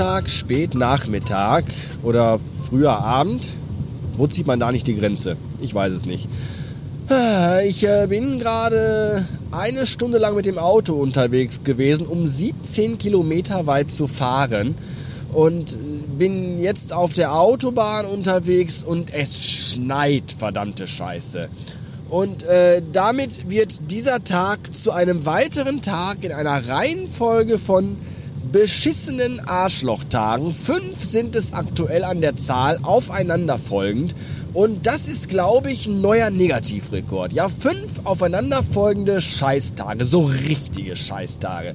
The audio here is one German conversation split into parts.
Montag, spät Nachmittag oder früher Abend. Wo zieht man da nicht die Grenze? Ich weiß es nicht. Ah, ich äh, bin gerade eine Stunde lang mit dem Auto unterwegs gewesen, um 17 Kilometer weit zu fahren. Und bin jetzt auf der Autobahn unterwegs und es schneit, verdammte Scheiße. Und äh, damit wird dieser Tag zu einem weiteren Tag in einer Reihenfolge von beschissenen Arschlochtagen. Fünf sind es aktuell an der Zahl, aufeinanderfolgend. Und das ist, glaube ich, ein neuer Negativrekord. Ja, fünf aufeinanderfolgende Scheißtage, so richtige Scheißtage.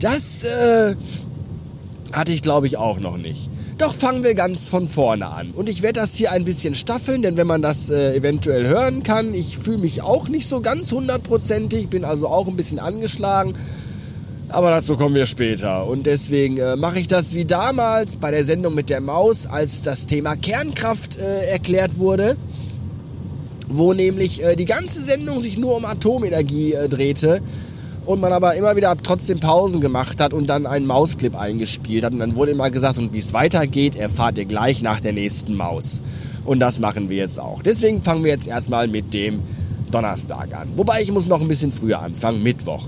Das äh, hatte ich, glaube ich, auch noch nicht. Doch fangen wir ganz von vorne an. Und ich werde das hier ein bisschen staffeln, denn wenn man das äh, eventuell hören kann, ich fühle mich auch nicht so ganz hundertprozentig, bin also auch ein bisschen angeschlagen. Aber dazu kommen wir später. Und deswegen äh, mache ich das wie damals bei der Sendung mit der Maus, als das Thema Kernkraft äh, erklärt wurde. Wo nämlich äh, die ganze Sendung sich nur um Atomenergie äh, drehte und man aber immer wieder trotzdem Pausen gemacht hat und dann einen Mausclip eingespielt hat. Und dann wurde immer gesagt, und wie es weitergeht, erfahrt ihr gleich nach der nächsten Maus. Und das machen wir jetzt auch. Deswegen fangen wir jetzt erstmal mit dem Donnerstag an. Wobei ich muss noch ein bisschen früher anfangen, Mittwoch.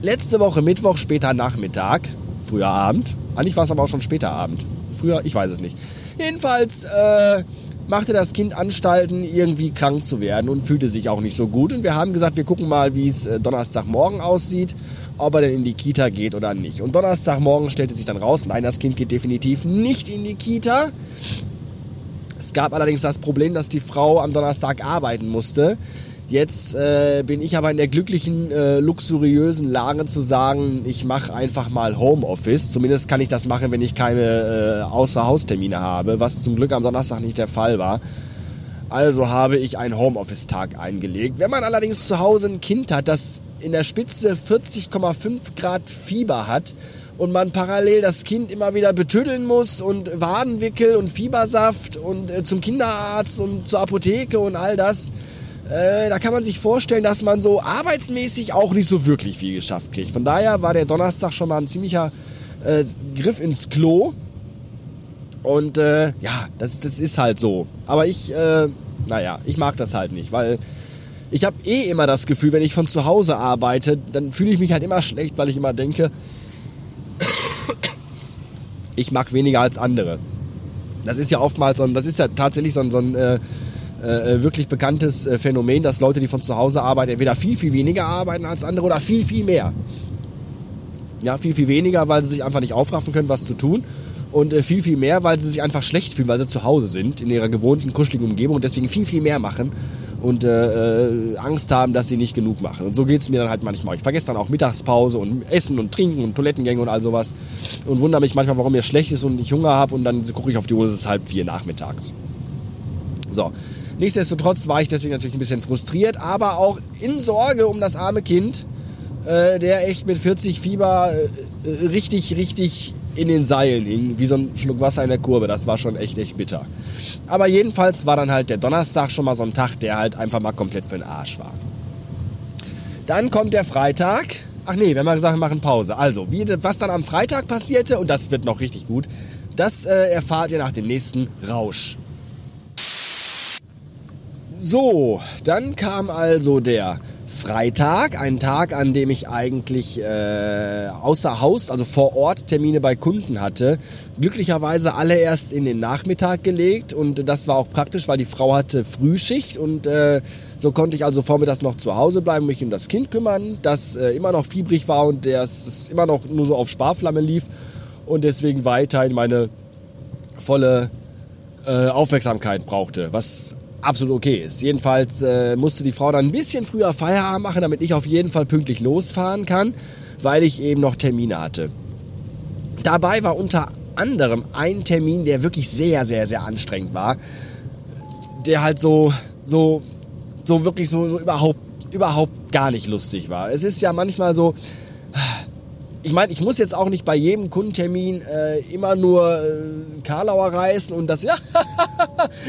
Letzte Woche Mittwoch, später Nachmittag, früher Abend. Eigentlich war es aber auch schon später Abend. Früher, ich weiß es nicht. Jedenfalls äh, machte das Kind Anstalten, irgendwie krank zu werden und fühlte sich auch nicht so gut. Und wir haben gesagt, wir gucken mal, wie es äh, Donnerstagmorgen aussieht, ob er denn in die Kita geht oder nicht. Und Donnerstagmorgen stellte sich dann raus, nein, das Kind geht definitiv nicht in die Kita. Es gab allerdings das Problem, dass die Frau am Donnerstag arbeiten musste. Jetzt äh, bin ich aber in der glücklichen, äh, luxuriösen Lage zu sagen, ich mache einfach mal Homeoffice. Zumindest kann ich das machen, wenn ich keine äh, Außerhaustermine habe, was zum Glück am Donnerstag nicht der Fall war. Also habe ich einen Homeoffice-Tag eingelegt. Wenn man allerdings zu Hause ein Kind hat, das in der Spitze 40,5 Grad Fieber hat und man parallel das Kind immer wieder betüddeln muss und Wadenwickel und Fiebersaft und äh, zum Kinderarzt und zur Apotheke und all das, äh, da kann man sich vorstellen, dass man so arbeitsmäßig auch nicht so wirklich viel geschafft kriegt. Von daher war der Donnerstag schon mal ein ziemlicher äh, Griff ins Klo. Und äh, ja, das, das ist halt so. Aber ich, äh, naja, ich mag das halt nicht, weil ich habe eh immer das Gefühl, wenn ich von zu Hause arbeite, dann fühle ich mich halt immer schlecht, weil ich immer denke, ich mag weniger als andere. Das ist ja oftmals so das ist ja tatsächlich so ein, so ein äh, äh, äh, wirklich bekanntes äh, Phänomen, dass Leute, die von zu Hause arbeiten, entweder viel, viel weniger arbeiten als andere oder viel, viel mehr. Ja, viel, viel weniger, weil sie sich einfach nicht aufraffen können, was zu tun. Und äh, viel, viel mehr, weil sie sich einfach schlecht fühlen, weil sie zu Hause sind, in ihrer gewohnten, kuscheligen Umgebung und deswegen viel, viel mehr machen und äh, Angst haben, dass sie nicht genug machen. Und so geht es mir dann halt manchmal. Ich vergesse dann auch Mittagspause und Essen und Trinken und Toilettengänge und all sowas und wundere mich manchmal, warum mir schlecht ist und ich Hunger habe und dann gucke ich auf die Uhr, es ist halb vier nachmittags. So, Nichtsdestotrotz war ich deswegen natürlich ein bisschen frustriert, aber auch in Sorge um das arme Kind, äh, der echt mit 40 Fieber äh, äh, richtig, richtig in den Seilen hing, wie so ein Schluck Wasser in der Kurve. Das war schon echt, echt bitter. Aber jedenfalls war dann halt der Donnerstag schon mal so ein Tag, der halt einfach mal komplett für den Arsch war. Dann kommt der Freitag. Ach nee, wir haben mal gesagt, wir machen Pause. Also, wie, was dann am Freitag passierte, und das wird noch richtig gut, das äh, erfahrt ihr nach dem nächsten Rausch. So, dann kam also der Freitag, ein Tag, an dem ich eigentlich äh, außer Haus, also vor Ort Termine bei Kunden hatte. Glücklicherweise alle erst in den Nachmittag gelegt und das war auch praktisch, weil die Frau hatte Frühschicht und äh, so konnte ich also vormittags noch zu Hause bleiben, mich um das Kind kümmern, das äh, immer noch fiebrig war und das immer noch nur so auf Sparflamme lief und deswegen weiterhin meine volle äh, Aufmerksamkeit brauchte, was absolut okay ist. Jedenfalls äh, musste die Frau dann ein bisschen früher Feierabend machen, damit ich auf jeden Fall pünktlich losfahren kann, weil ich eben noch Termine hatte. Dabei war unter anderem ein Termin, der wirklich sehr, sehr, sehr anstrengend war. Der halt so, so, so wirklich so, so überhaupt, überhaupt gar nicht lustig war. Es ist ja manchmal so, ich meine, ich muss jetzt auch nicht bei jedem Kundentermin äh, immer nur äh, Karlauer reißen und das, ja,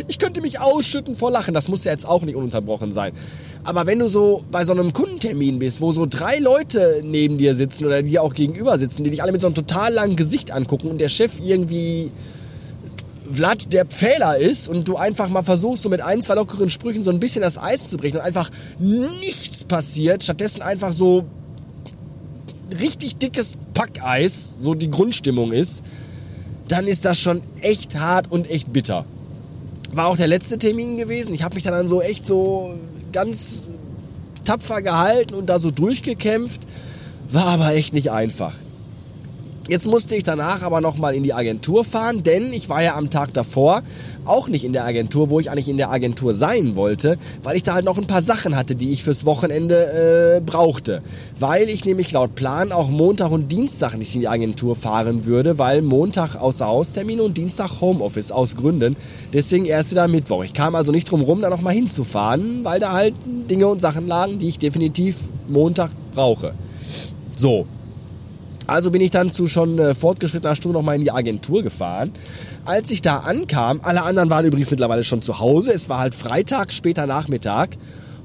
ich könnte mich ausschütten vor Lachen. Das muss ja jetzt auch nicht ununterbrochen sein. Aber wenn du so bei so einem Kundentermin bist, wo so drei Leute neben dir sitzen oder dir auch gegenüber sitzen, die dich alle mit so einem total langen Gesicht angucken und der Chef irgendwie Vlad der Pfähler ist und du einfach mal versuchst, so mit ein, zwei lockeren Sprüchen so ein bisschen das Eis zu brechen und einfach nichts passiert, stattdessen einfach so richtig dickes Packeis, so die Grundstimmung ist, dann ist das schon echt hart und echt bitter. War auch der letzte Termin gewesen. Ich habe mich dann so echt so ganz tapfer gehalten und da so durchgekämpft. War aber echt nicht einfach. Jetzt musste ich danach aber nochmal in die Agentur fahren, denn ich war ja am Tag davor auch nicht in der Agentur, wo ich eigentlich in der Agentur sein wollte, weil ich da halt noch ein paar Sachen hatte, die ich fürs Wochenende äh, brauchte. Weil ich nämlich laut Plan auch Montag und Dienstag nicht in die Agentur fahren würde, weil Montag außer Haustermine und Dienstag Homeoffice aus Gründen. Deswegen erst wieder Mittwoch. Ich kam also nicht drum rum, da nochmal hinzufahren, weil da halt Dinge und Sachen lagen, die ich definitiv Montag brauche. So, also bin ich dann zu schon äh, fortgeschrittener Stunde nochmal in die Agentur gefahren. Als ich da ankam, alle anderen waren übrigens mittlerweile schon zu Hause. Es war halt Freitag, später Nachmittag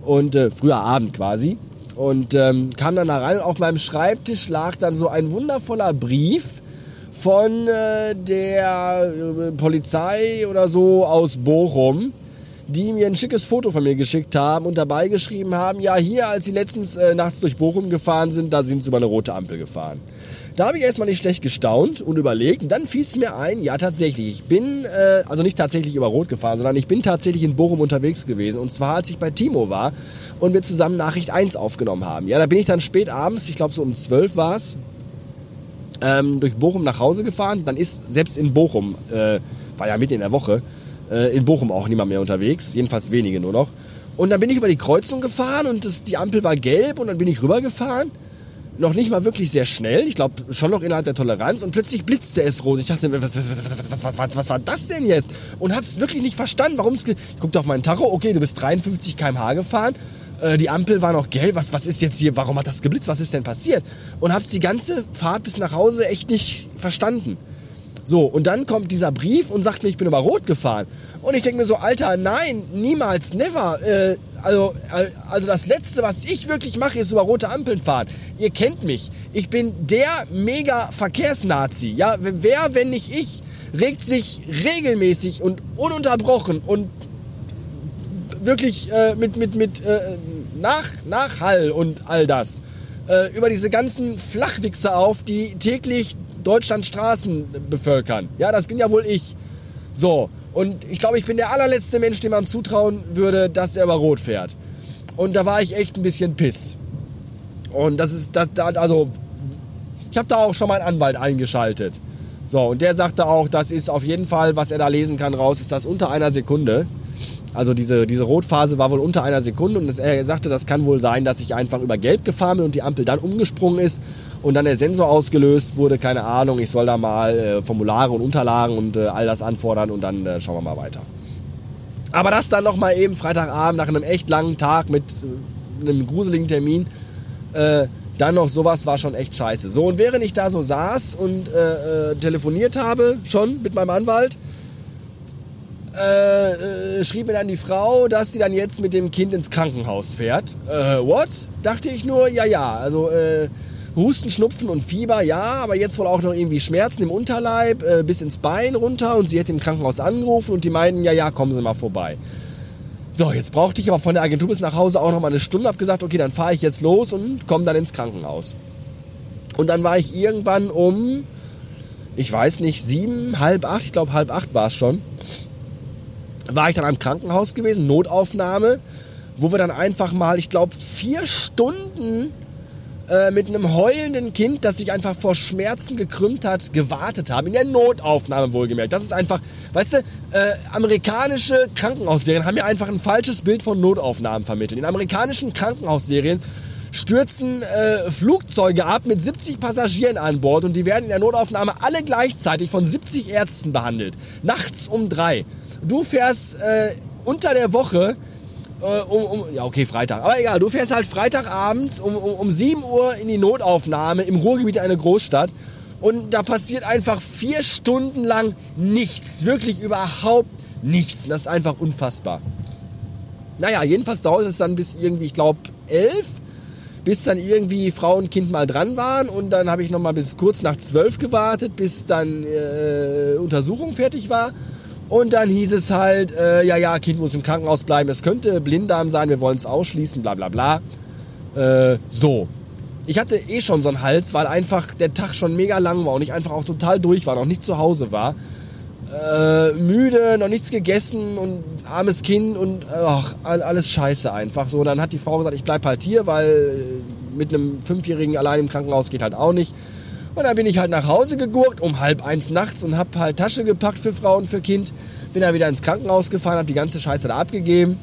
und äh, früher Abend quasi. Und ähm, kam dann da rein und auf meinem Schreibtisch lag dann so ein wundervoller Brief von äh, der äh, Polizei oder so aus Bochum, die mir ein schickes Foto von mir geschickt haben und dabei geschrieben haben, ja hier, als sie letztens äh, nachts durch Bochum gefahren sind, da sind sie über eine rote Ampel gefahren. Da habe ich erstmal nicht schlecht gestaunt und überlegt. Und dann fiel es mir ein, ja tatsächlich, ich bin, äh, also nicht tatsächlich über Rot gefahren, sondern ich bin tatsächlich in Bochum unterwegs gewesen. Und zwar, als ich bei Timo war und wir zusammen Nachricht 1 aufgenommen haben. Ja, da bin ich dann spät abends, ich glaube so um 12 war es, ähm, durch Bochum nach Hause gefahren. Dann ist selbst in Bochum, äh, war ja mitten in der Woche, äh, in Bochum auch niemand mehr unterwegs, jedenfalls wenige nur noch. Und dann bin ich über die Kreuzung gefahren und das, die Ampel war gelb und dann bin ich rübergefahren noch nicht mal wirklich sehr schnell. Ich glaube, schon noch innerhalb der Toleranz. Und plötzlich blitzte es rot. Ich dachte, was, was, was, was, was, was war das denn jetzt? Und habe es wirklich nicht verstanden, warum es... Ich guckte auf meinen Tacho, okay, du bist 53 km/h gefahren. Äh, die Ampel war noch gelb. Was, was ist jetzt hier? Warum hat das geblitzt? Was ist denn passiert? Und habe die ganze Fahrt bis nach Hause echt nicht verstanden. So, und dann kommt dieser Brief und sagt mir, ich bin über Rot gefahren. Und ich denke mir so, Alter, nein, niemals, never. Äh, also, äh, also das Letzte, was ich wirklich mache, ist über rote Ampeln fahren. Ihr kennt mich. Ich bin der mega Verkehrsnazi. Ja, wer, wenn nicht ich, regt sich regelmäßig und ununterbrochen und wirklich äh, mit, mit, mit äh, Nach, Nachhall und all das äh, über diese ganzen Flachwichser auf, die täglich Deutschlands Straßen bevölkern. Ja, das bin ja wohl ich. So, und ich glaube, ich bin der allerletzte Mensch, dem man zutrauen würde, dass er über Rot fährt. Und da war ich echt ein bisschen piss. Und das ist, das, also, ich habe da auch schon mal einen Anwalt eingeschaltet. So, und der sagte auch, das ist auf jeden Fall, was er da lesen kann, raus, ist das unter einer Sekunde. Also diese, diese Rotphase war wohl unter einer Sekunde und er sagte, das kann wohl sein, dass ich einfach über Gelb gefahren bin und die Ampel dann umgesprungen ist und dann der Sensor ausgelöst wurde, keine Ahnung, ich soll da mal äh, Formulare und Unterlagen und äh, all das anfordern und dann äh, schauen wir mal weiter. Aber das dann nochmal eben Freitagabend nach einem echt langen Tag mit äh, einem gruseligen Termin, äh, dann noch sowas war schon echt scheiße. So, und während ich da so saß und äh, telefoniert habe, schon mit meinem Anwalt, äh, äh, schrieb mir dann die Frau, dass sie dann jetzt mit dem Kind ins Krankenhaus fährt. Äh, what? Dachte ich nur, ja, ja. Also äh, Husten, Schnupfen und Fieber, ja, aber jetzt wohl auch noch irgendwie Schmerzen im Unterleib äh, bis ins Bein runter und sie hat im Krankenhaus angerufen und die meinten, ja, ja, kommen Sie mal vorbei. So, jetzt brauchte ich aber von der Agentur bis nach Hause auch noch mal eine Stunde, hab gesagt, okay, dann fahre ich jetzt los und komme dann ins Krankenhaus. Und dann war ich irgendwann um, ich weiß nicht, sieben, halb acht, ich glaube halb acht war es schon, war ich dann am Krankenhaus gewesen, Notaufnahme, wo wir dann einfach mal, ich glaube, vier Stunden äh, mit einem heulenden Kind, das sich einfach vor Schmerzen gekrümmt hat, gewartet haben. In der Notaufnahme wohlgemerkt. Das ist einfach, weißt du, äh, amerikanische Krankenhausserien haben ja einfach ein falsches Bild von Notaufnahmen vermittelt. In amerikanischen Krankenhausserien stürzen äh, Flugzeuge ab mit 70 Passagieren an Bord und die werden in der Notaufnahme alle gleichzeitig von 70 Ärzten behandelt. Nachts um drei du fährst äh, unter der Woche äh, um, um, ja okay, Freitag, aber egal, du fährst halt Freitagabends um, um, um 7 Uhr in die Notaufnahme im Ruhrgebiet einer Großstadt. Und da passiert einfach vier Stunden lang nichts, wirklich überhaupt nichts. Das ist einfach unfassbar. Naja, jedenfalls dauert es dann bis irgendwie, ich glaube, elf, bis dann irgendwie Frau und Kind mal dran waren. Und dann habe ich noch mal bis kurz nach zwölf gewartet, bis dann äh, Untersuchung fertig war und dann hieß es halt, äh, ja, ja, Kind muss im Krankenhaus bleiben, es könnte Blinddarm sein, wir wollen es ausschließen, bla bla bla. Äh, so. Ich hatte eh schon so einen Hals, weil einfach der Tag schon mega lang war und ich einfach auch total durch war, noch nicht zu Hause war. Äh, müde, noch nichts gegessen und armes Kind und ach, alles scheiße einfach. So, dann hat die Frau gesagt, ich bleib halt hier, weil mit einem Fünfjährigen allein im Krankenhaus geht halt auch nicht. Und dann bin ich halt nach Hause gegurkt um halb eins nachts und hab halt Tasche gepackt für Frau und für Kind. Bin dann wieder ins Krankenhaus gefahren, hab die ganze Scheiße da abgegeben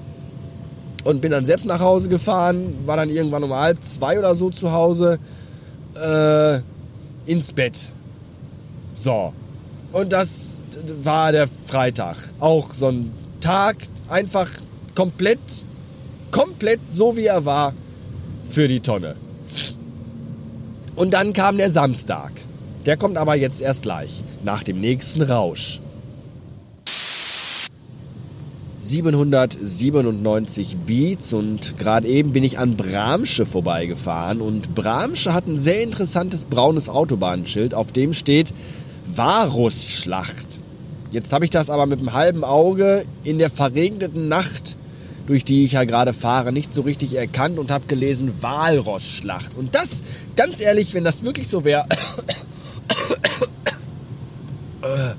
und bin dann selbst nach Hause gefahren. War dann irgendwann um halb zwei oder so zu Hause äh, ins Bett. So. Und das war der Freitag. Auch so ein Tag, einfach komplett, komplett so wie er war für die Tonne. Und dann kam der Samstag. Der kommt aber jetzt erst gleich, nach dem nächsten Rausch. 797 Beats und gerade eben bin ich an Bramsche vorbeigefahren und Bramsche hat ein sehr interessantes braunes Autobahnschild, auf dem steht Varusschlacht. Jetzt habe ich das aber mit einem halben Auge in der verregneten Nacht durch die ich ja gerade fahre, nicht so richtig erkannt und habe gelesen Walrossschlacht. Und das, ganz ehrlich, wenn das wirklich so wäre,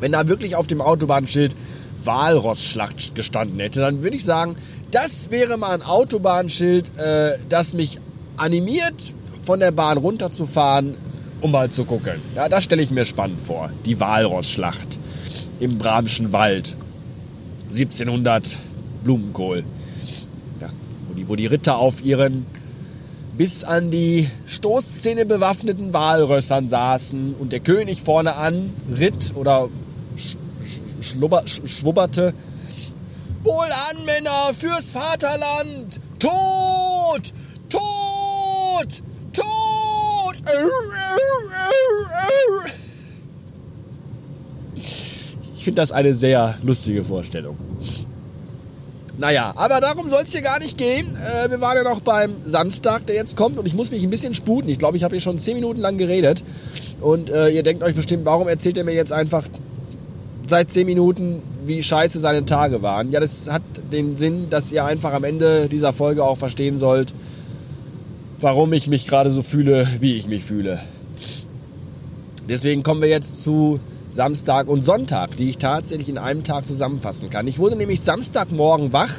wenn da wirklich auf dem Autobahnschild Walrossschlacht gestanden hätte, dann würde ich sagen, das wäre mal ein Autobahnschild, äh, das mich animiert, von der Bahn runterzufahren, um mal zu gucken. Ja, das stelle ich mir spannend vor. Die Walrossschlacht im Bramschen Wald. 1700 Blumenkohl. Ja, wo, die, wo die Ritter auf ihren bis an die Stoßzähne bewaffneten Walrössern saßen und der König vorne an ritt oder sch schlubber, sch schwubberte. Wohlan, Männer, fürs Vaterland! Tod! Tod! Tod! Ich finde das eine sehr lustige Vorstellung. Naja, aber darum soll es hier gar nicht gehen. Äh, wir waren ja noch beim Samstag, der jetzt kommt und ich muss mich ein bisschen sputen. Ich glaube, ich habe hier schon 10 Minuten lang geredet. Und äh, ihr denkt euch bestimmt, warum erzählt er mir jetzt einfach seit 10 Minuten, wie scheiße seine Tage waren? Ja, das hat den Sinn, dass ihr einfach am Ende dieser Folge auch verstehen sollt, warum ich mich gerade so fühle, wie ich mich fühle. Deswegen kommen wir jetzt zu Samstag und Sonntag, die ich tatsächlich in einem Tag zusammenfassen kann. Ich wurde nämlich Samstagmorgen wach,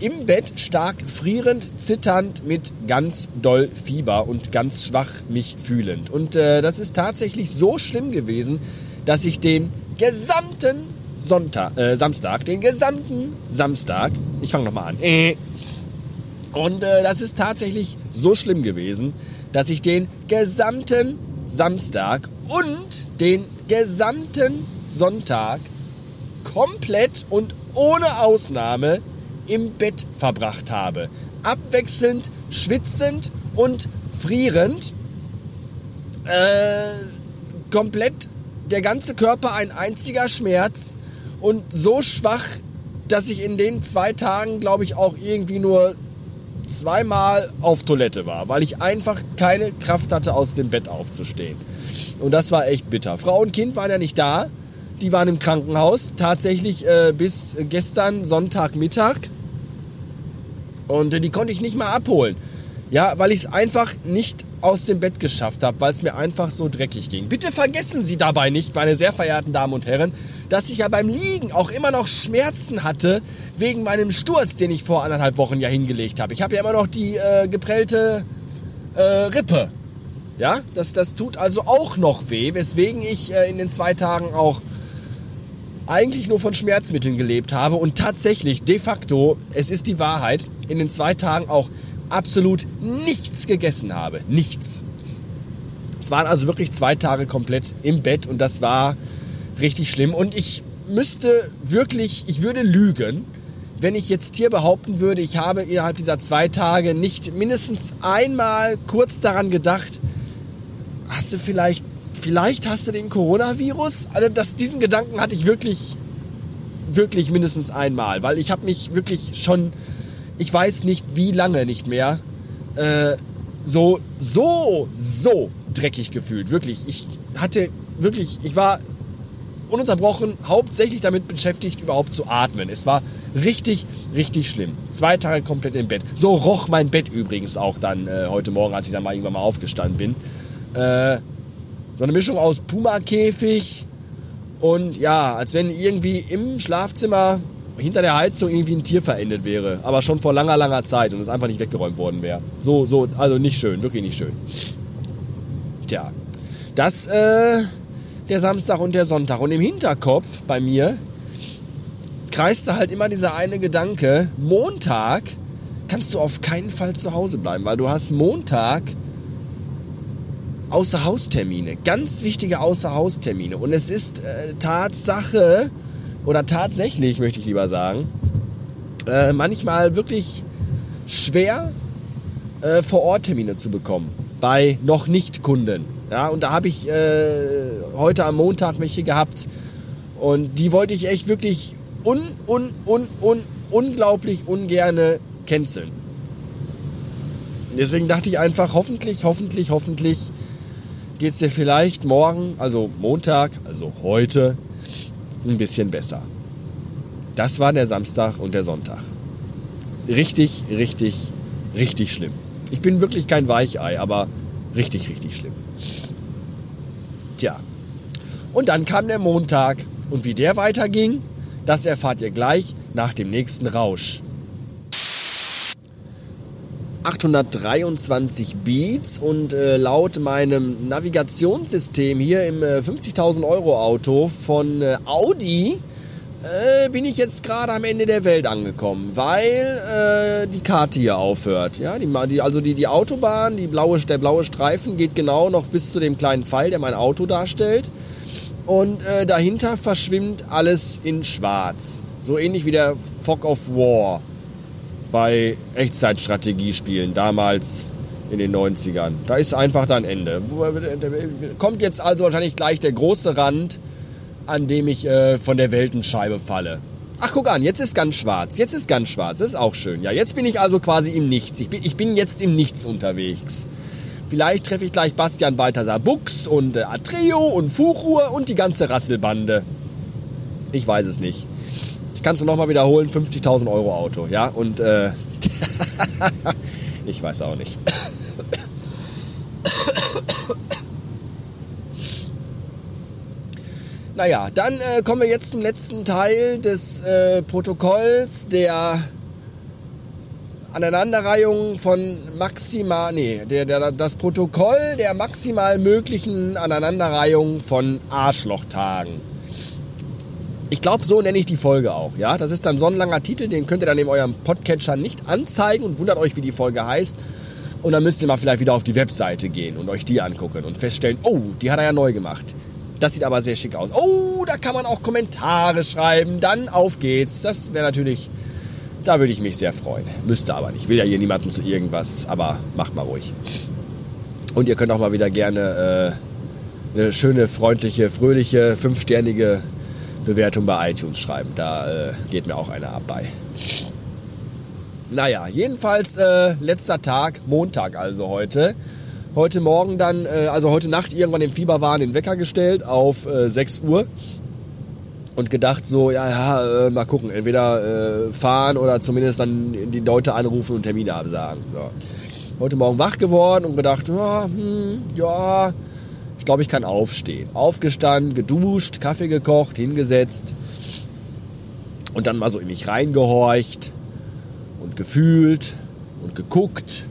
im Bett stark frierend, zitternd, mit ganz doll Fieber und ganz schwach mich fühlend. Und äh, das ist tatsächlich so schlimm gewesen, dass ich den gesamten Sonntag, äh, Samstag, den gesamten Samstag, ich fange nochmal an, äh, und äh, das ist tatsächlich so schlimm gewesen, dass ich den gesamten Samstag und den gesamten Sonntag komplett und ohne Ausnahme im Bett verbracht habe. Abwechselnd, schwitzend und frierend. Äh, komplett der ganze Körper ein einziger Schmerz und so schwach, dass ich in den zwei Tagen, glaube ich, auch irgendwie nur zweimal auf Toilette war, weil ich einfach keine Kraft hatte, aus dem Bett aufzustehen. Und das war echt bitter. Frau und Kind waren ja nicht da. Die waren im Krankenhaus. Tatsächlich äh, bis gestern Sonntagmittag. Und äh, die konnte ich nicht mal abholen. Ja, weil ich es einfach nicht aus dem Bett geschafft habe, weil es mir einfach so dreckig ging. Bitte vergessen Sie dabei nicht, meine sehr verehrten Damen und Herren, dass ich ja beim Liegen auch immer noch Schmerzen hatte wegen meinem Sturz, den ich vor anderthalb Wochen ja hingelegt habe. Ich habe ja immer noch die äh, geprellte äh, Rippe. Ja, das, das tut also auch noch weh, weswegen ich äh, in den zwei Tagen auch eigentlich nur von Schmerzmitteln gelebt habe und tatsächlich de facto, es ist die Wahrheit, in den zwei Tagen auch absolut nichts gegessen habe. Nichts. Es waren also wirklich zwei Tage komplett im Bett und das war richtig schlimm. Und ich müsste wirklich, ich würde lügen, wenn ich jetzt hier behaupten würde, ich habe innerhalb dieser zwei Tage nicht mindestens einmal kurz daran gedacht, hast du vielleicht, vielleicht hast du den Coronavirus? Also das, diesen Gedanken hatte ich wirklich wirklich mindestens einmal, weil ich habe mich wirklich schon, ich weiß nicht wie lange nicht mehr, äh, so, so, so dreckig gefühlt. Wirklich. Ich hatte wirklich, ich war ununterbrochen hauptsächlich damit beschäftigt, überhaupt zu atmen. Es war richtig, richtig schlimm. Zwei Tage komplett im Bett. So roch mein Bett übrigens auch dann äh, heute Morgen, als ich dann mal irgendwann mal aufgestanden bin. Äh, so eine Mischung aus Puma-Käfig und ja, als wenn irgendwie im Schlafzimmer hinter der Heizung irgendwie ein Tier verendet wäre. Aber schon vor langer, langer Zeit und es einfach nicht weggeräumt worden wäre. So, so, also nicht schön, wirklich nicht schön. Tja, das, äh, der Samstag und der Sonntag. Und im Hinterkopf bei mir kreiste halt immer dieser eine Gedanke, Montag kannst du auf keinen Fall zu Hause bleiben, weil du hast Montag Außerhaustermine, ganz wichtige Außerhaustermine. Und es ist äh, Tatsache, oder tatsächlich möchte ich lieber sagen, äh, manchmal wirklich schwer äh, vor Ort Termine zu bekommen bei noch nicht Kunden. Ja, und da habe ich äh, heute am Montag welche gehabt und die wollte ich echt wirklich un, un, un, un, unglaublich ungerne canceln. Deswegen dachte ich einfach, hoffentlich, hoffentlich, hoffentlich geht es dir vielleicht morgen, also Montag, also heute, ein bisschen besser. Das war der Samstag und der Sonntag. Richtig, richtig, richtig schlimm. Ich bin wirklich kein Weichei, aber richtig, richtig schlimm. Tja. Und dann kam der Montag. Und wie der weiterging, das erfahrt ihr gleich nach dem nächsten Rausch. 823 Beats und äh, laut meinem Navigationssystem hier im äh, 50.000 Euro Auto von äh, Audi äh, bin ich jetzt gerade am Ende der Welt angekommen, weil äh, die Karte hier aufhört. Ja, die, die, also die, die Autobahn, die blaue, der blaue Streifen geht genau noch bis zu dem kleinen Pfeil, der mein Auto darstellt. Und äh, dahinter verschwimmt alles in Schwarz. So ähnlich wie der Fog of War bei Echtzeitstrategiespielen damals in den 90ern. Da ist einfach dann Ende. Kommt jetzt also wahrscheinlich gleich der große Rand, an dem ich äh, von der Weltenscheibe falle. Ach, guck an, jetzt ist ganz schwarz. Jetzt ist ganz schwarz. Das ist auch schön. Ja, jetzt bin ich also quasi im Nichts. Ich bin, ich bin jetzt im Nichts unterwegs. Vielleicht treffe ich gleich Bastian Balthasar Bux und äh, Atreo und Fuchur und die ganze Rasselbande. Ich weiß es nicht. Ich kann es nochmal wiederholen, 50.000 Euro Auto, ja, und äh, ich weiß auch nicht. naja, dann äh, kommen wir jetzt zum letzten Teil des äh, Protokolls der Aneinanderreihung von maximal, nee, der, der, das Protokoll der maximal möglichen Aneinanderreihung von Arschlochtagen. Ich glaube, so nenne ich die Folge auch. Ja, das ist dann so ein langer Titel, den könnt ihr dann in eurem Podcatcher nicht anzeigen und wundert euch, wie die Folge heißt. Und dann müsst ihr mal vielleicht wieder auf die Webseite gehen und euch die angucken und feststellen, oh, die hat er ja neu gemacht. Das sieht aber sehr schick aus. Oh, da kann man auch Kommentare schreiben. Dann auf geht's. Das wäre natürlich, da würde ich mich sehr freuen. Müsste aber nicht. Ich will ja hier niemanden zu irgendwas, aber macht mal ruhig. Und ihr könnt auch mal wieder gerne äh, eine schöne, freundliche, fröhliche, fünfsternige Bewertung bei iTunes schreiben. Da äh, geht mir auch einer ab bei. Naja, jedenfalls äh, letzter Tag, Montag also heute. Heute Morgen dann, äh, also heute Nacht irgendwann im Fieberwahn den Wecker gestellt auf äh, 6 Uhr und gedacht so, ja, ja, äh, mal gucken, entweder äh, fahren oder zumindest dann die Leute anrufen und Termine absagen. So. Heute Morgen wach geworden und gedacht, ja, hm, ja, glaube, ich kann aufstehen. Aufgestanden, geduscht, Kaffee gekocht, hingesetzt und dann mal so in mich reingehorcht und gefühlt und geguckt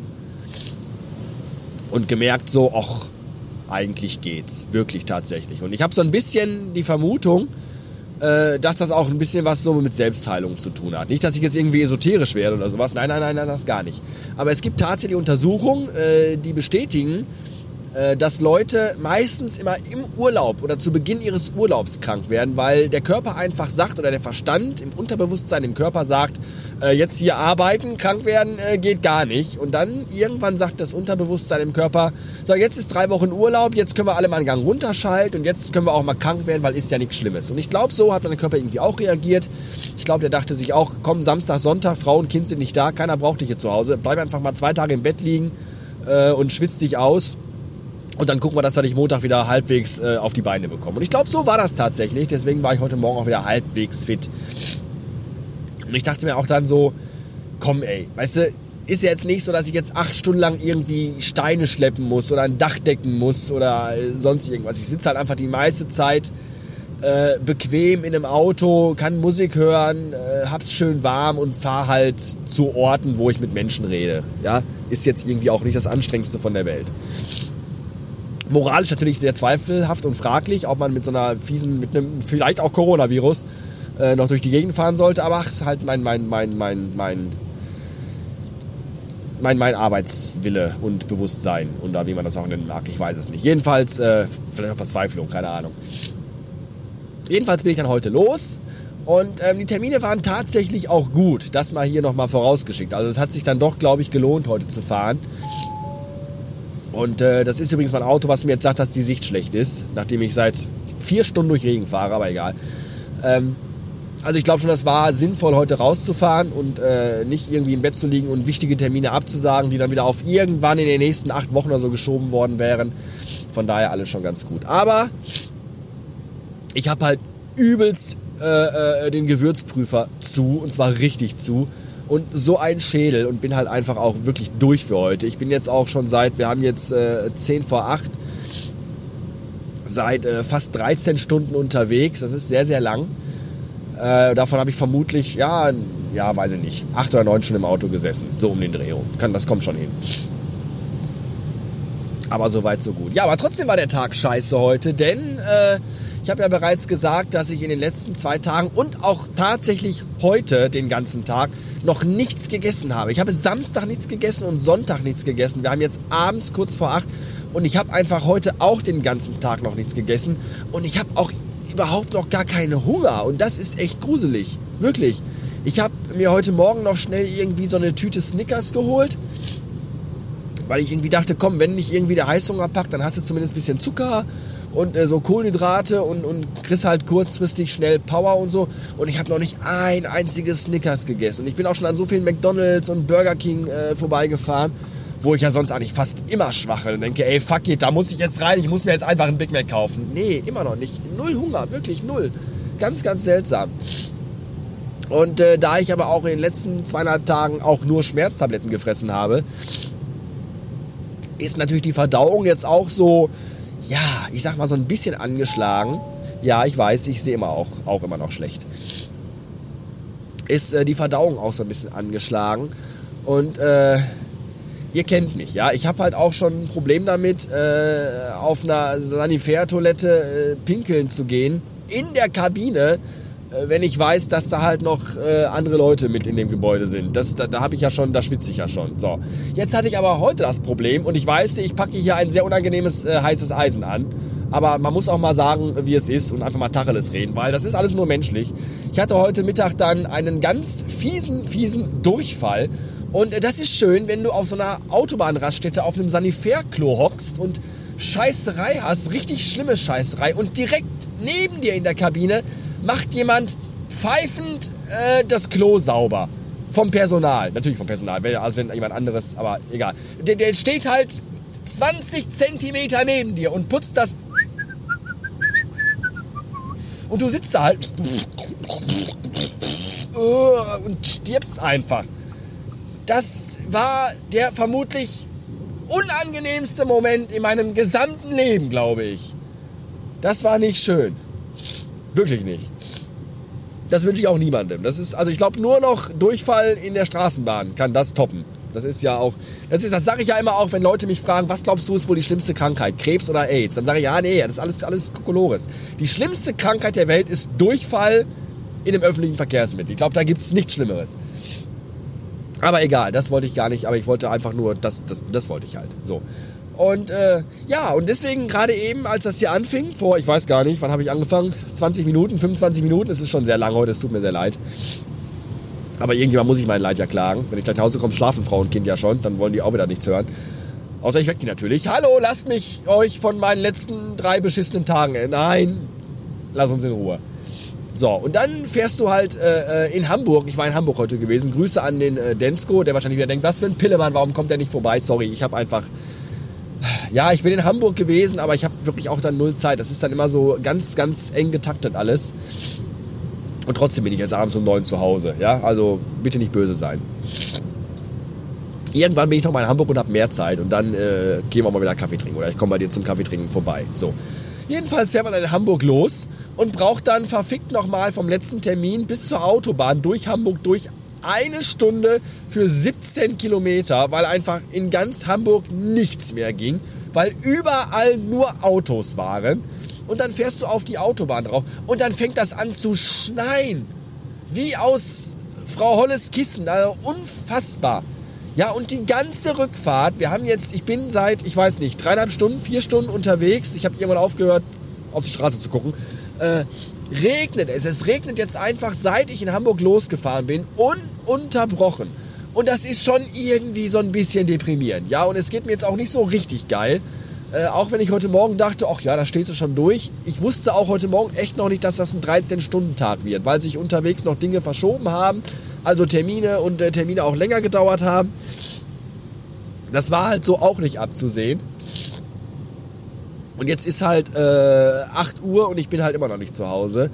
und gemerkt so, ach, eigentlich geht's, wirklich tatsächlich. Und ich habe so ein bisschen die Vermutung, äh, dass das auch ein bisschen was so mit Selbstheilung zu tun hat. Nicht, dass ich jetzt irgendwie esoterisch werde oder sowas. Nein, nein, nein, nein, das gar nicht. Aber es gibt tatsächlich Untersuchungen, äh, die bestätigen, dass Leute meistens immer im Urlaub oder zu Beginn ihres Urlaubs krank werden, weil der Körper einfach sagt oder der Verstand im Unterbewusstsein im Körper sagt, äh, jetzt hier arbeiten, krank werden äh, geht gar nicht. Und dann irgendwann sagt das Unterbewusstsein im Körper, so jetzt ist drei Wochen Urlaub, jetzt können wir alle mal einen Gang runterschalten und jetzt können wir auch mal krank werden, weil ist ja nichts Schlimmes. Und ich glaube, so hat mein Körper irgendwie auch reagiert. Ich glaube, der dachte sich auch, komm, Samstag, Sonntag, Frau und Kind sind nicht da, keiner braucht dich hier zu Hause, bleib einfach mal zwei Tage im Bett liegen äh, und schwitz dich aus. Und dann gucken wir, dass wir dich Montag wieder halbwegs äh, auf die Beine bekommen. Und ich glaube, so war das tatsächlich. Deswegen war ich heute Morgen auch wieder halbwegs fit. Und ich dachte mir auch dann so, komm ey, weißt du, ist ja jetzt nicht so, dass ich jetzt acht Stunden lang irgendwie Steine schleppen muss oder ein Dach decken muss oder äh, sonst irgendwas. Ich sitze halt einfach die meiste Zeit äh, bequem in einem Auto, kann Musik hören, äh, hab's schön warm und fahr halt zu Orten, wo ich mit Menschen rede. Ja, ist jetzt irgendwie auch nicht das anstrengendste von der Welt. Moralisch natürlich sehr zweifelhaft und fraglich, ob man mit so einer fiesen, mit einem vielleicht auch Coronavirus äh, noch durch die Gegend fahren sollte, aber es ist halt mein, mein, mein, mein, mein, mein, mein Arbeitswille und Bewusstsein oder wie man das auch nennen mag, ich weiß es nicht. Jedenfalls, äh, vielleicht auch Verzweiflung, keine Ahnung. Jedenfalls bin ich dann heute los und ähm, die Termine waren tatsächlich auch gut. Das mal hier nochmal vorausgeschickt. Also es hat sich dann doch, glaube ich, gelohnt, heute zu fahren. Und äh, das ist übrigens mein Auto, was mir jetzt sagt, dass die Sicht schlecht ist, nachdem ich seit vier Stunden durch Regen fahre, aber egal. Ähm, also ich glaube schon, das war sinnvoll, heute rauszufahren und äh, nicht irgendwie im Bett zu liegen und wichtige Termine abzusagen, die dann wieder auf irgendwann in den nächsten acht Wochen oder so geschoben worden wären. Von daher alles schon ganz gut. Aber ich habe halt übelst äh, äh, den Gewürzprüfer zu und zwar richtig zu und so ein Schädel und bin halt einfach auch wirklich durch für heute. Ich bin jetzt auch schon seit, wir haben jetzt äh, 10 vor 8, seit äh, fast 13 Stunden unterwegs. Das ist sehr, sehr lang. Äh, davon habe ich vermutlich, ja, ja, weiß ich nicht, 8 oder 9 Stunden im Auto gesessen. So um den Dreh rum. Das kommt schon hin. Aber so weit, so gut. Ja, aber trotzdem war der Tag scheiße heute, denn äh, ich habe ja bereits gesagt, dass ich in den letzten zwei Tagen und auch tatsächlich heute den ganzen Tag noch nichts gegessen habe. Ich habe Samstag nichts gegessen und Sonntag nichts gegessen. Wir haben jetzt abends kurz vor acht und ich habe einfach heute auch den ganzen Tag noch nichts gegessen und ich habe auch überhaupt noch gar keinen Hunger und das ist echt gruselig, wirklich. Ich habe mir heute Morgen noch schnell irgendwie so eine Tüte Snickers geholt, weil ich irgendwie dachte, komm, wenn nicht irgendwie der Heißhunger packt, dann hast du zumindest ein bisschen Zucker und äh, so Kohlenhydrate und, und kriegst halt kurzfristig schnell Power und so. Und ich habe noch nicht ein einziges Snickers gegessen. Und ich bin auch schon an so vielen McDonalds und Burger King äh, vorbeigefahren, wo ich ja sonst eigentlich fast immer schwache und denke, ey, fuck it, da muss ich jetzt rein, ich muss mir jetzt einfach einen Big Mac kaufen. Nee, immer noch nicht. Null Hunger, wirklich null. Ganz, ganz seltsam. Und äh, da ich aber auch in den letzten zweieinhalb Tagen auch nur Schmerztabletten gefressen habe, ist natürlich die Verdauung jetzt auch so ja, ich sag mal so ein bisschen angeschlagen. Ja, ich weiß, ich sehe immer auch, auch immer noch schlecht. Ist äh, die Verdauung auch so ein bisschen angeschlagen. Und äh, ihr kennt mich, ja. Ich habe halt auch schon ein Problem damit, äh, auf einer Sanitärtoilette äh, pinkeln zu gehen. In der Kabine, wenn ich weiß, dass da halt noch äh, andere Leute mit in dem Gebäude sind. Das, da da habe ich ja schon, da schwitze ich ja schon. So. Jetzt hatte ich aber heute das Problem und ich weiß, ich packe hier ein sehr unangenehmes äh, heißes Eisen an. Aber man muss auch mal sagen, wie es ist und einfach mal Tacheles reden, weil das ist alles nur menschlich. Ich hatte heute Mittag dann einen ganz fiesen, fiesen Durchfall. Und äh, das ist schön, wenn du auf so einer Autobahnraststätte auf einem Sanitärklo hockst und Scheißerei hast, richtig schlimme Scheißerei und direkt neben dir in der Kabine macht jemand pfeifend äh, das Klo sauber. Vom Personal. Natürlich vom Personal. Also wenn jemand anderes, aber egal. Der, der steht halt 20 Zentimeter neben dir und putzt das. Und du sitzt da halt und stirbst einfach. Das war der vermutlich unangenehmste Moment in meinem gesamten Leben, glaube ich. Das war nicht schön. Wirklich nicht. Das wünsche ich auch niemandem. Das ist, also ich glaube, nur noch Durchfall in der Straßenbahn kann das toppen. Das ist ja auch, das ist, das sage ich ja immer auch, wenn Leute mich fragen, was glaubst du ist wohl die schlimmste Krankheit? Krebs oder AIDS? Dann sage ich, ja, nee, das ist alles, alles Kokolores. Die schlimmste Krankheit der Welt ist Durchfall in dem öffentlichen Verkehrsmittel. Ich glaube, da gibt es nichts Schlimmeres. Aber egal, das wollte ich gar nicht, aber ich wollte einfach nur, das, das, das wollte ich halt. So. Und äh, ja, und deswegen gerade eben, als das hier anfing, vor, ich weiß gar nicht, wann habe ich angefangen? 20 Minuten, 25 Minuten, es ist schon sehr lange heute, es tut mir sehr leid. Aber irgendjemand muss ich mein Leid ja klagen. Wenn ich gleich nach Hause komme, schlafen Frau und Kind ja schon, dann wollen die auch wieder nichts hören. Außer ich weck die natürlich. Hallo, lasst mich euch von meinen letzten drei beschissenen Tagen. Nein, lass uns in Ruhe. So, und dann fährst du halt äh, in Hamburg. Ich war in Hamburg heute gewesen. Grüße an den äh, Densko, der wahrscheinlich wieder denkt, was für ein Pillemann, warum kommt der nicht vorbei? Sorry, ich habe einfach ja, ich bin in Hamburg gewesen, aber ich habe wirklich auch dann null Zeit. Das ist dann immer so ganz, ganz eng getaktet alles. Und trotzdem bin ich jetzt abends um neun zu Hause. Ja, also bitte nicht böse sein. Irgendwann bin ich noch mal in Hamburg und habe mehr Zeit und dann äh, gehen wir mal wieder Kaffee trinken oder ich komme bei dir zum Kaffee trinken vorbei. So. Jedenfalls fährt man in Hamburg los und braucht dann verfickt nochmal vom letzten Termin bis zur Autobahn durch Hamburg durch eine Stunde für 17 Kilometer, weil einfach in ganz Hamburg nichts mehr ging, weil überall nur Autos waren. Und dann fährst du auf die Autobahn drauf und dann fängt das an zu schneien. Wie aus Frau Holles Kissen, also unfassbar. Ja, und die ganze Rückfahrt, wir haben jetzt, ich bin seit, ich weiß nicht, dreieinhalb Stunden, vier Stunden unterwegs. Ich habe irgendwann aufgehört, auf die Straße zu gucken. Äh, regnet es. Es regnet jetzt einfach, seit ich in Hamburg losgefahren bin, ununterbrochen. Und das ist schon irgendwie so ein bisschen deprimierend. Ja, und es geht mir jetzt auch nicht so richtig geil. Äh, auch wenn ich heute Morgen dachte, ach ja, da stehst du schon durch. Ich wusste auch heute Morgen echt noch nicht, dass das ein 13-Stunden-Tag wird, weil sich unterwegs noch Dinge verschoben haben. Also Termine und äh, Termine auch länger gedauert haben. Das war halt so auch nicht abzusehen. Und jetzt ist halt äh, 8 Uhr und ich bin halt immer noch nicht zu Hause.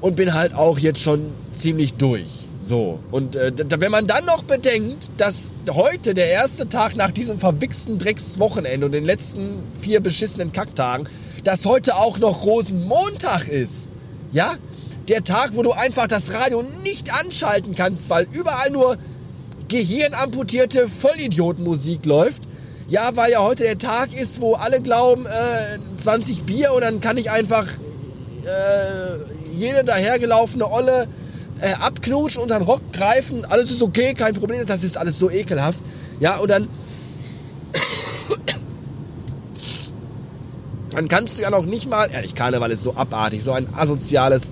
Und bin halt auch jetzt schon ziemlich durch. So. Und äh, wenn man dann noch bedenkt, dass heute der erste Tag nach diesem verwichsten Dreckswochenende und den letzten vier beschissenen Kacktagen, dass heute auch noch Rosenmontag ist. Ja? Der Tag, wo du einfach das Radio nicht anschalten kannst, weil überall nur gehirnamputierte Vollidiotenmusik läuft ja, weil ja heute der Tag ist, wo alle glauben, äh, 20 Bier und dann kann ich einfach äh, jede dahergelaufene Olle äh, abknutschen und dann Rock greifen. Alles ist okay, kein Problem. Das ist alles so ekelhaft. Ja, und dann. dann kannst du ja noch nicht mal. Ehrlich, Karneval ist so abartig, so ein asoziales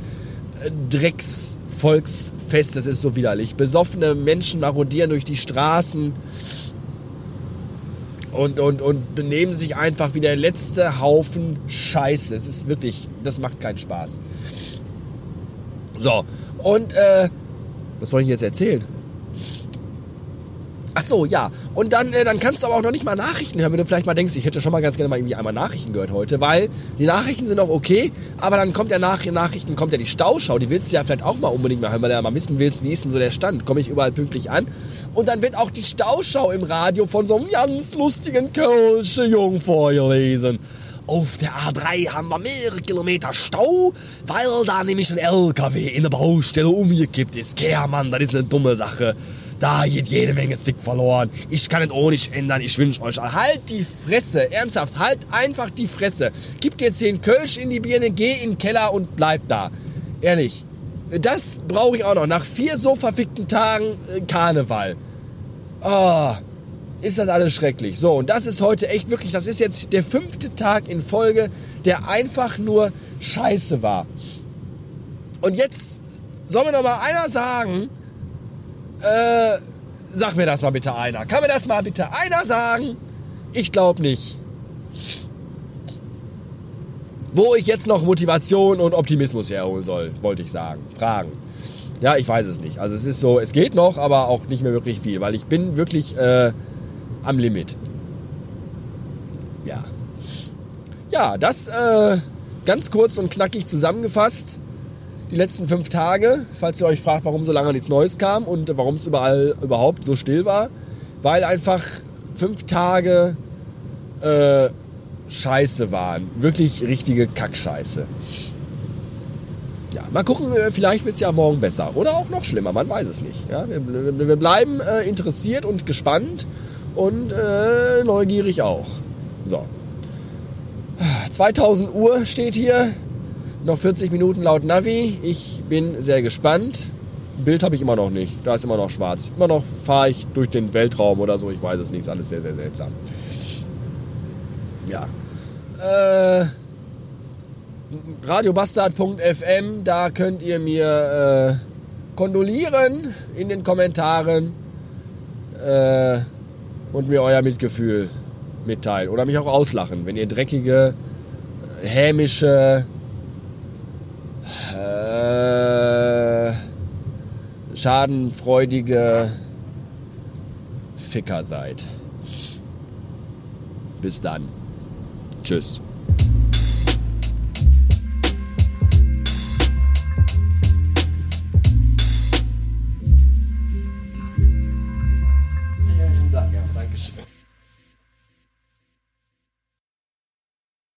äh, Drecksvolksfest. Das ist so widerlich. Besoffene Menschen marodieren durch die Straßen und, und, und benehmen sich einfach wie der letzte Haufen Scheiße. Es ist wirklich, das macht keinen Spaß. So, und äh, was wollte ich jetzt erzählen? Ach so, ja. Und dann, äh, dann kannst du aber auch noch nicht mal Nachrichten hören, wenn du vielleicht mal denkst, ich hätte schon mal ganz gerne mal irgendwie einmal Nachrichten gehört heute, weil die Nachrichten sind auch okay, aber dann kommt ja nach den Nachrichten, kommt ja die Stauschau, die willst du ja vielleicht auch mal unbedingt mal hören, weil du ja mal wissen willst, wie ist denn so der Stand, komme ich überall pünktlich an. Und dann wird auch die Stauschau im Radio von so einem ganz lustigen Kölsche Jung vorgelesen. Auf der A3 haben wir mehrere Kilometer Stau, weil da nämlich ein LKW in der Baustelle umgekippt ist. Kehrmann, das ist eine dumme Sache. Da geht jede Menge Sick verloren. Ich kann es auch nicht ändern. Ich wünsche euch. Halt die Fresse. Ernsthaft, halt einfach die Fresse. Gib dir 10 Kölsch in die Birne, geh in den Keller und bleib da. Ehrlich. Das brauche ich auch noch. Nach vier so verfickten Tagen äh, Karneval. Oh, ist das alles schrecklich. So, und das ist heute echt wirklich, das ist jetzt der fünfte Tag in Folge, der einfach nur scheiße war. Und jetzt soll mir noch mal einer sagen, äh, sag mir das mal bitte einer. Kann mir das mal bitte einer sagen? Ich glaube nicht. Wo ich jetzt noch Motivation und Optimismus herholen soll, wollte ich sagen. Fragen. Ja, ich weiß es nicht. Also es ist so, es geht noch, aber auch nicht mehr wirklich viel, weil ich bin wirklich äh, am Limit. Ja. Ja, das äh, ganz kurz und knackig zusammengefasst die letzten fünf Tage, falls ihr euch fragt, warum so lange nichts Neues kam und warum es überall überhaupt so still war, weil einfach fünf Tage äh, Scheiße waren. Wirklich richtige Kackscheiße. Ja, mal gucken, äh, vielleicht wird es ja morgen besser. Oder auch noch schlimmer, man weiß es nicht. Ja, wir, wir bleiben äh, interessiert und gespannt und äh, neugierig auch. So. 2000 Uhr steht hier. Noch 40 Minuten laut Navi. Ich bin sehr gespannt. Bild habe ich immer noch nicht. Da ist immer noch schwarz. Immer noch fahre ich durch den Weltraum oder so. Ich weiß es nicht. Ist alles sehr, sehr seltsam. ja. Äh, radiobastard.fm, da könnt ihr mir äh, kondolieren in den Kommentaren äh, und mir euer Mitgefühl mitteilen. Oder mich auch auslachen, wenn ihr dreckige, hämische, äh, schadenfreudige Ficker seid. Bis dann. Tschüss.